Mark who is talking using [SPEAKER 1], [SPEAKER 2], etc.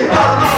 [SPEAKER 1] Hey,